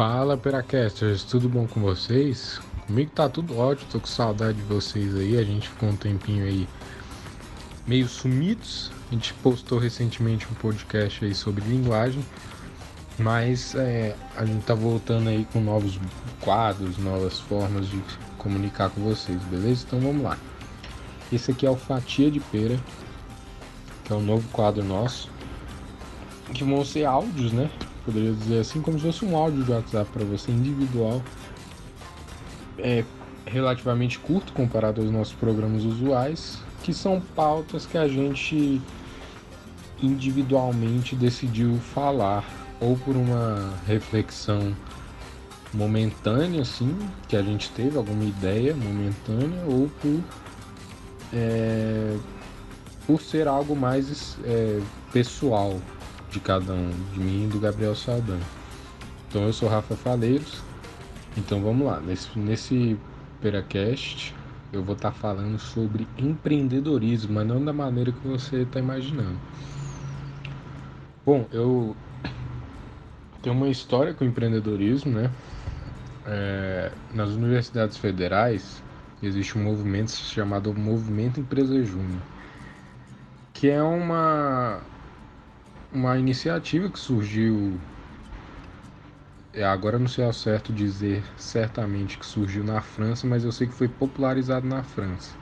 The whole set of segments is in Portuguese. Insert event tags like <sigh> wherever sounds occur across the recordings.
Fala, Peracasters, tudo bom com vocês? Comigo tá tudo ótimo, tô com saudade de vocês aí. A gente ficou um tempinho aí meio sumidos. A gente postou recentemente um podcast aí sobre linguagem, mas é, a gente tá voltando aí com novos quadros, novas formas de comunicar com vocês, beleza? Então vamos lá. Esse aqui é o Fatia de Pera, que é um novo quadro nosso, que vão ser áudios, né? Poderia dizer assim, como se fosse um áudio de WhatsApp para você individual. É relativamente curto comparado aos nossos programas usuais, que são pautas que a gente individualmente decidiu falar, ou por uma reflexão momentânea, assim, que a gente teve alguma ideia momentânea, ou por, é, por ser algo mais é, pessoal de cada um, de mim e do Gabriel Saldanha. Então eu sou Rafa Faleiros, então vamos lá, nesse, nesse Peracast eu vou estar tá falando sobre empreendedorismo, mas não da maneira que você está imaginando. Bom, eu <coughs> tenho uma história com empreendedorismo, né? É, nas universidades federais existe um movimento chamado Movimento Empresa Júnior, que é uma uma iniciativa que surgiu é, agora não sei ao certo dizer certamente que surgiu na França, mas eu sei que foi popularizado na França.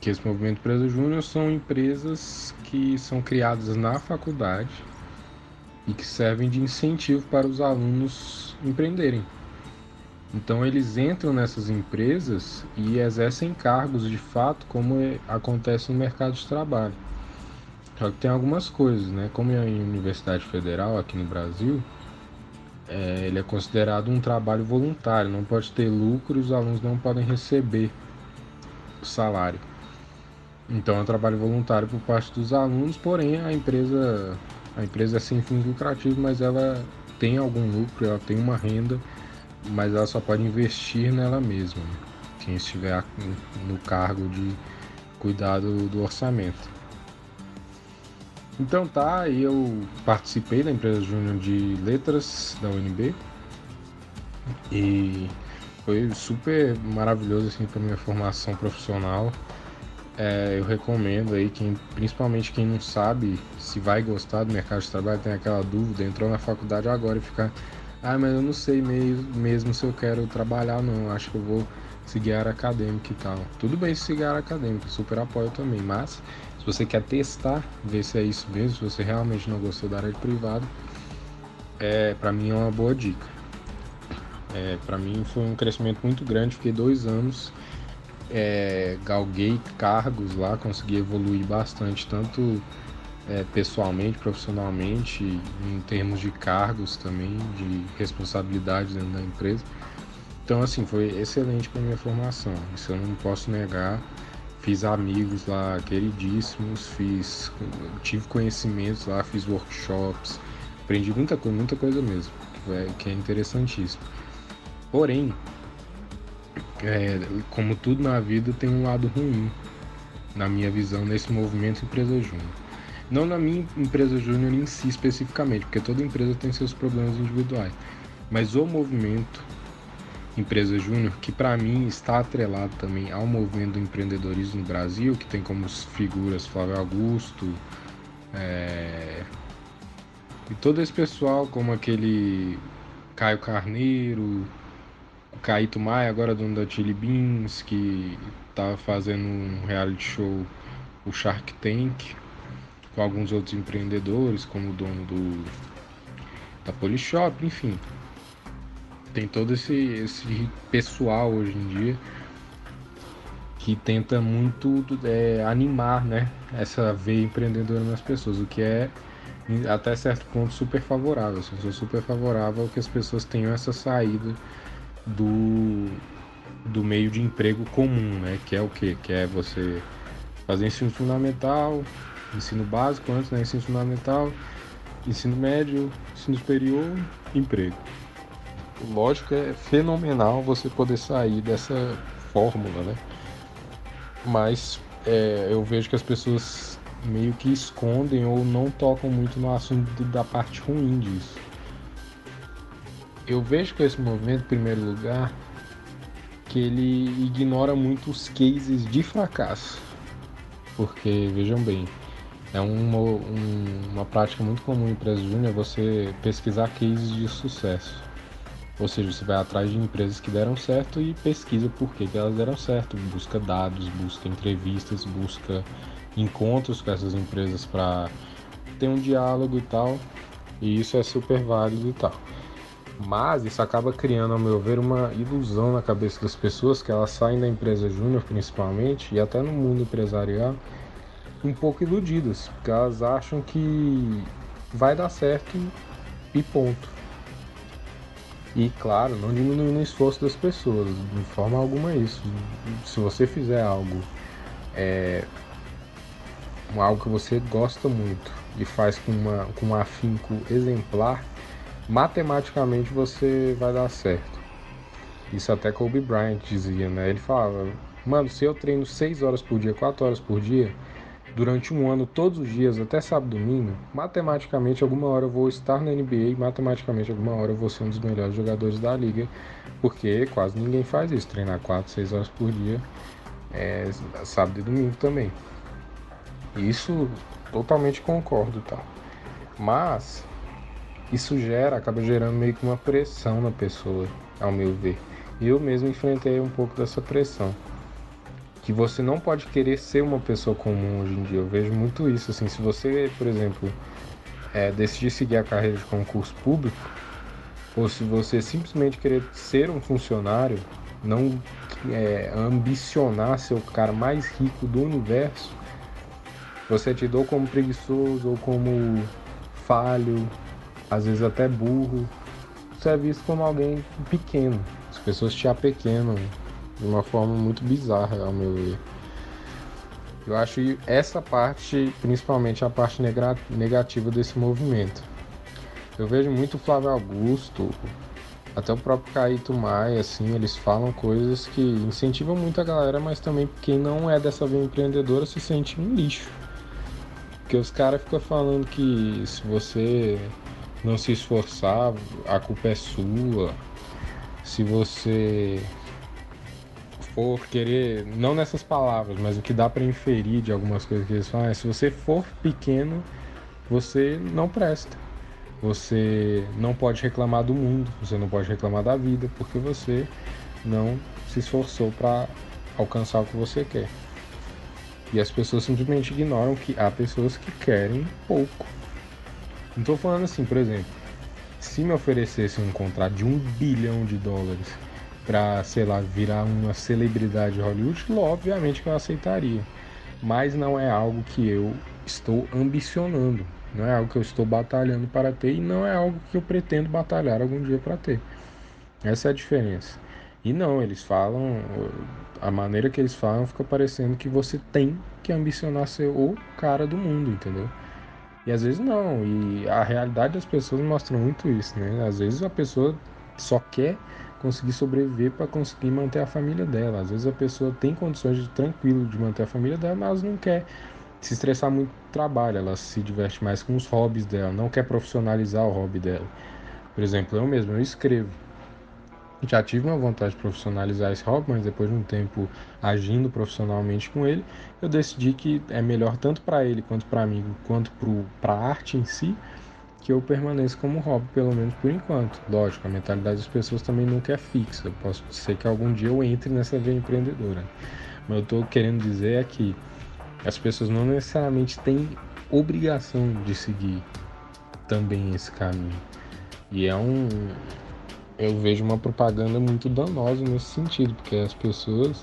Que esse movimento Empresa Júnior são empresas que são criadas na faculdade e que servem de incentivo para os alunos empreenderem. Então eles entram nessas empresas e exercem cargos de fato como é, acontece no mercado de trabalho. Só que tem algumas coisas, né? Como é em Universidade Federal aqui no Brasil, é, ele é considerado um trabalho voluntário, não pode ter lucro e os alunos não podem receber salário. Então é um trabalho voluntário por parte dos alunos, porém a empresa a empresa é sem fins lucrativos, mas ela tem algum lucro, ela tem uma renda, mas ela só pode investir nela mesma, né? quem estiver no cargo de cuidado do orçamento. Então tá, eu participei da empresa júnior de letras da UNB e foi super maravilhoso assim para minha formação profissional. É, eu recomendo aí quem, principalmente quem não sabe se vai gostar do mercado de trabalho, tem aquela dúvida, entrou na faculdade agora e fica, ah, mas eu não sei mesmo, mesmo se eu quero trabalhar não, acho que eu vou seguir a área acadêmica e tal. Tudo bem seguir a área acadêmica, super apoio também, mas se você quer testar, ver se é isso mesmo, se você realmente não gostou da área de privado, é, para mim é uma boa dica. É, para mim foi um crescimento muito grande, fiquei dois anos, é, galguei cargos lá, consegui evoluir bastante, tanto é, pessoalmente, profissionalmente, em termos de cargos também, de responsabilidade dentro da empresa. Então, assim, foi excelente para minha formação, isso eu não posso negar fiz amigos lá queridíssimos, fiz, tive conhecimentos lá, fiz workshops, aprendi muita coisa, muita coisa mesmo, que é, que é interessantíssimo. Porém, é, como tudo na vida tem um lado ruim, na minha visão, nesse movimento empresa júnior. Não na minha empresa júnior em si especificamente, porque toda empresa tem seus problemas individuais, mas o movimento Empresa Júnior, que para mim está atrelado também ao movimento do empreendedorismo no Brasil, que tem como figuras Flávio Augusto, é... e todo esse pessoal, como aquele Caio Carneiro, o Caíto Maia, agora dono da Chili Beans, que estava fazendo um reality show, o Shark Tank, com alguns outros empreendedores, como o dono do da Polishop, enfim tem todo esse, esse pessoal hoje em dia que tenta muito é, animar né, essa veia empreendedora nas pessoas, o que é até certo ponto super favorável. Assim, sou super favorável que as pessoas tenham essa saída do, do meio de emprego comum, né? Que é o que? Que é você fazer ensino fundamental, ensino básico antes, né? Ensino fundamental, ensino médio, ensino superior, emprego lógico, é fenomenal você poder sair dessa fórmula, né? Mas é, eu vejo que as pessoas meio que escondem ou não tocam muito no assunto da parte ruim disso. eu vejo com esse movimento, em primeiro lugar, que ele ignora muito os cases de fracasso. Porque, vejam bem, é uma, um, uma prática muito comum em empresas júnior você pesquisar cases de sucesso. Ou seja, você vai atrás de empresas que deram certo e pesquisa por que, que elas deram certo. Busca dados, busca entrevistas, busca encontros com essas empresas para ter um diálogo e tal. E isso é super válido e tal. Mas isso acaba criando, ao meu ver, uma ilusão na cabeça das pessoas que elas saem da empresa júnior, principalmente, e até no mundo empresarial, um pouco iludidas, porque elas acham que vai dar certo e ponto. E claro, não diminuindo o esforço das pessoas, de forma alguma isso. Se você fizer algo, é, algo que você gosta muito e faz com, uma, com um afinco exemplar, matematicamente você vai dar certo. Isso até Kobe Bryant dizia, né? Ele falava, mano, se eu treino 6 horas por dia, 4 horas por dia, durante um ano, todos os dias, até sábado e domingo, matematicamente alguma hora eu vou estar na NBA matematicamente alguma hora eu vou ser um dos melhores jogadores da liga, porque quase ninguém faz isso, treinar 4, 6 horas por dia, é, sábado e domingo também. Isso totalmente concordo, tá? Mas isso gera, acaba gerando meio que uma pressão na pessoa, ao meu ver. Eu mesmo enfrentei um pouco dessa pressão que você não pode querer ser uma pessoa comum hoje em dia. Eu vejo muito isso. Assim, se você, por exemplo, é, decidir seguir a carreira de concurso público, ou se você simplesmente querer ser um funcionário, não é, ambicionar ser o cara mais rico do universo, você é tido ou como preguiçoso ou como falho, às vezes até burro. Você é visto como alguém pequeno. As pessoas te apequenam de uma forma muito bizarra, ao meu ver. Eu acho essa parte, principalmente a parte negativa desse movimento. Eu vejo muito Flávio Augusto, até o próprio Caíto Maia, assim, eles falam coisas que incentivam muito a galera, mas também quem não é dessa via empreendedora se sente um lixo. Porque os caras ficam falando que se você não se esforçar, a culpa é sua. Se você for querer, não nessas palavras, mas o que dá para inferir de algumas coisas que eles falam é: se você for pequeno, você não presta. Você não pode reclamar do mundo, você não pode reclamar da vida, porque você não se esforçou para alcançar o que você quer. E as pessoas simplesmente ignoram que há pessoas que querem pouco. Não estou falando assim, por exemplo, se me oferecesse um contrato de um bilhão de dólares para, sei lá, virar uma celebridade de Hollywood, obviamente que eu aceitaria. Mas não é algo que eu estou ambicionando, não é algo que eu estou batalhando para ter e não é algo que eu pretendo batalhar algum dia para ter. Essa é a diferença. E não, eles falam, a maneira que eles falam fica parecendo que você tem que ambicionar ser o cara do mundo, entendeu? E às vezes não, e a realidade das pessoas mostra muito isso, né? Às vezes a pessoa só quer conseguir sobreviver para conseguir manter a família dela. Às vezes a pessoa tem condições de tranquilo de manter a família dela, mas não quer se estressar muito no trabalho, ela se diverte mais com os hobbies dela, não quer profissionalizar o hobby dela. Por exemplo, eu mesmo, eu escrevo. Já tive uma vontade de profissionalizar esse hobby, mas depois de um tempo agindo profissionalmente com ele, eu decidi que é melhor tanto para ele quanto para mim, quanto para a arte em si, que eu permaneça como hobby, pelo menos por enquanto. Lógico, a mentalidade das pessoas também nunca é fixa. Posso ser que algum dia eu entre nessa via empreendedora. Mas eu estou querendo dizer é que as pessoas não necessariamente têm obrigação de seguir também esse caminho. E é um. Eu vejo uma propaganda muito danosa nesse sentido, porque as pessoas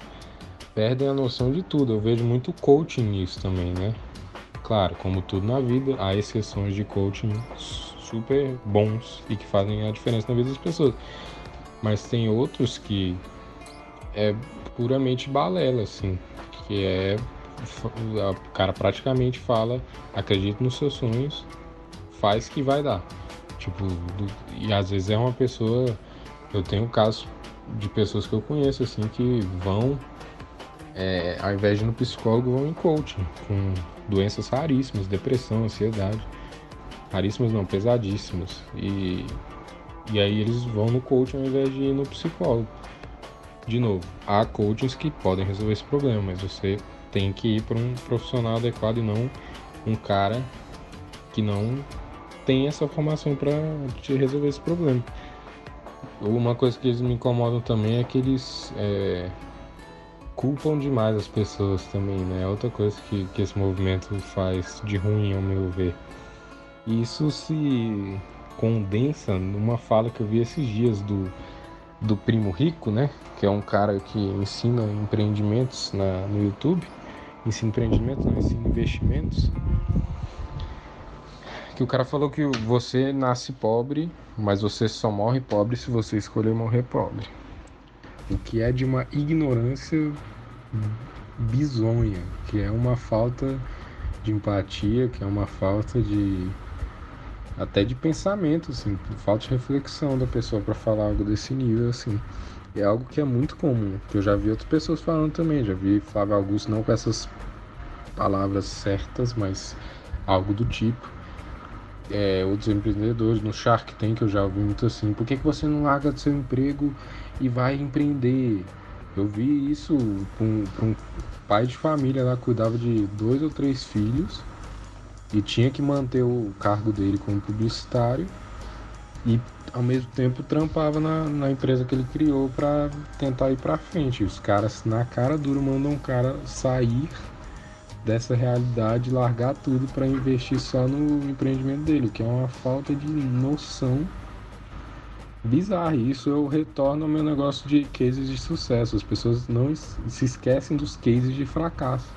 perdem a noção de tudo. Eu vejo muito coaching nisso também, né? Claro, como tudo na vida, há exceções de coaching super bons e que fazem a diferença na vida das pessoas. Mas tem outros que é puramente balela, assim, que é o cara praticamente fala, acredita nos seus sonhos, faz que vai dar. Tipo, e às vezes é uma pessoa, eu tenho casos de pessoas que eu conheço assim que vão é, ao invés de ir no psicólogo, vão em coaching, com doenças raríssimas, depressão, ansiedade. Raríssimas não, pesadíssimas. E E aí eles vão no coaching ao invés de ir no psicólogo. De novo, há coachings que podem resolver esse problema, mas você tem que ir para um profissional adequado e não um cara que não tem essa formação para te resolver esse problema. Uma coisa que eles me incomodam também é que eles é, culpam demais as pessoas também, né? É outra coisa que, que esse movimento faz de ruim, ao meu ver. E isso se condensa numa fala que eu vi esses dias do, do Primo Rico, né? Que é um cara que ensina empreendimentos na, no YouTube. Ensina empreendimentos, não, ensina investimentos. Que o cara falou que você nasce pobre, mas você só morre pobre se você escolher morrer pobre. O que é de uma ignorância bizonha, que é uma falta de empatia, que é uma falta de até de pensamento, assim, falta de reflexão da pessoa para falar algo desse nível, assim. É algo que é muito comum, que eu já vi outras pessoas falando também, já vi Flávio Augusto não com essas palavras certas, mas algo do tipo. É, outros empreendedores no Shark Tank eu já ouvi muito assim, por que, que você não larga do seu emprego e vai empreender? Eu vi isso um, um pai de família lá, cuidava de dois ou três filhos e tinha que manter o cargo dele como publicitário e ao mesmo tempo trampava na, na empresa que ele criou para tentar ir para frente. Os caras na cara dura mandam um cara sair dessa realidade, largar tudo para investir só no empreendimento dele, que é uma falta de noção bizarra. Isso eu retorno ao meu negócio de cases de sucesso. As pessoas não se esquecem dos cases de fracasso.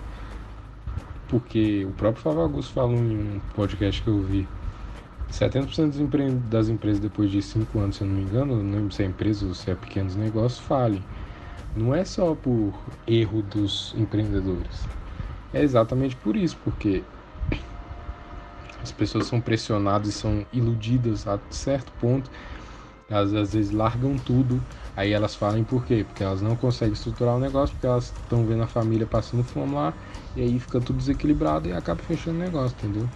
Porque o próprio Flávio Augusto falou em um podcast que eu vi. 70% das empresas depois de 5 anos, se eu não me engano, não lembro se é empresa ou se é pequenos negócios, falem. Não é só por erro dos empreendedores. É exatamente por isso, porque as pessoas são pressionadas e são iludidas a certo ponto. Elas às vezes largam tudo Aí elas falam por quê? Porque elas não conseguem estruturar o negócio, porque elas estão vendo a família passando fome lá, e aí fica tudo desequilibrado e acaba fechando o negócio, entendeu?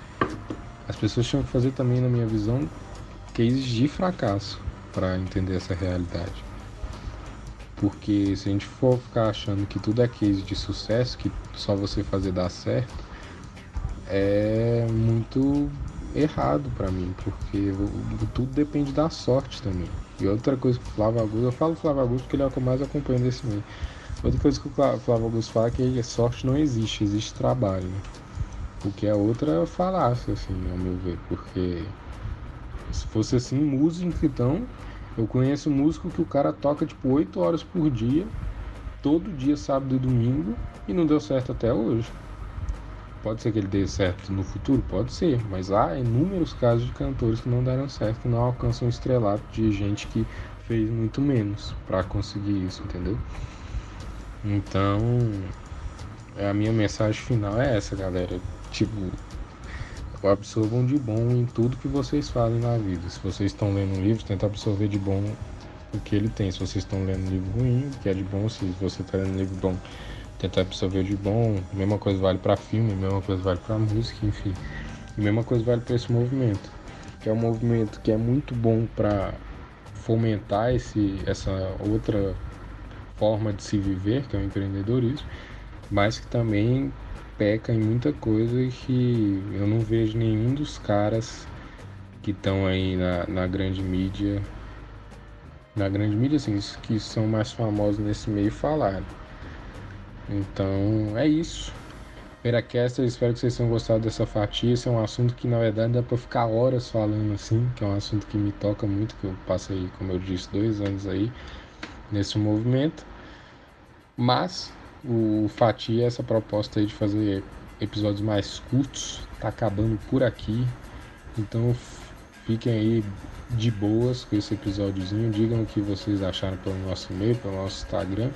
As pessoas tinham que fazer também, na minha visão, cases de fracasso para entender essa realidade. Porque se a gente for ficar achando que tudo é case de sucesso, que só você fazer dar certo, é muito errado para mim, porque tudo depende da sorte também. E outra coisa que o Flávio Augusto, eu falo Flávio Augusto porque ele é o que eu mais acompanho desse meio. Outra coisa que o Flávio Augusto fala é que sorte não existe, existe trabalho. O que é outra falácia, assim, ao meu ver, porque se fosse assim, músico, então, eu conheço músico que o cara toca tipo 8 horas por dia, todo dia, sábado e domingo, e não deu certo até hoje. Pode ser que ele dê certo no futuro? Pode ser, mas há inúmeros casos de cantores que não deram certo, que não alcançam o estrelato de gente que fez muito menos para conseguir isso, entendeu? Então, a minha mensagem final é essa, galera. Tipo, absorvam de bom em tudo que vocês fazem na vida. Se vocês estão lendo um livro, tenta absorver de bom o que ele tem. Se vocês estão lendo um livro ruim, o que é de bom. Se você está lendo um livro bom, tentar absorver de bom. Mesma coisa vale para filme, mesma coisa vale para música, enfim. E mesma coisa vale para esse movimento, que é um movimento que é muito bom para fomentar esse, essa outra forma de se viver, que é o empreendedorismo, mas que também peca em muita coisa e que eu não vejo nenhum dos caras que estão aí na, na grande mídia, na grande mídia, assim, que são mais famosos nesse meio falar. Então é isso. Peracaster, espero que vocês tenham gostado dessa fatia. Esse é um assunto que na verdade dá pra ficar horas falando assim, que é um assunto que me toca muito, que eu passei, como eu disse, dois anos aí nesse movimento. Mas o Fatia, essa proposta aí de fazer episódios mais curtos, tá acabando por aqui. Então fiquem aí de boas com esse episódiozinho. Digam o que vocês acharam pelo nosso e-mail, pelo nosso Instagram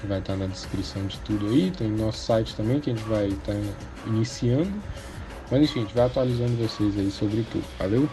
que vai estar na descrição de tudo aí. Tem nosso site também que a gente vai estar iniciando. Mas enfim, a gente vai atualizando vocês aí sobre tudo. Valeu?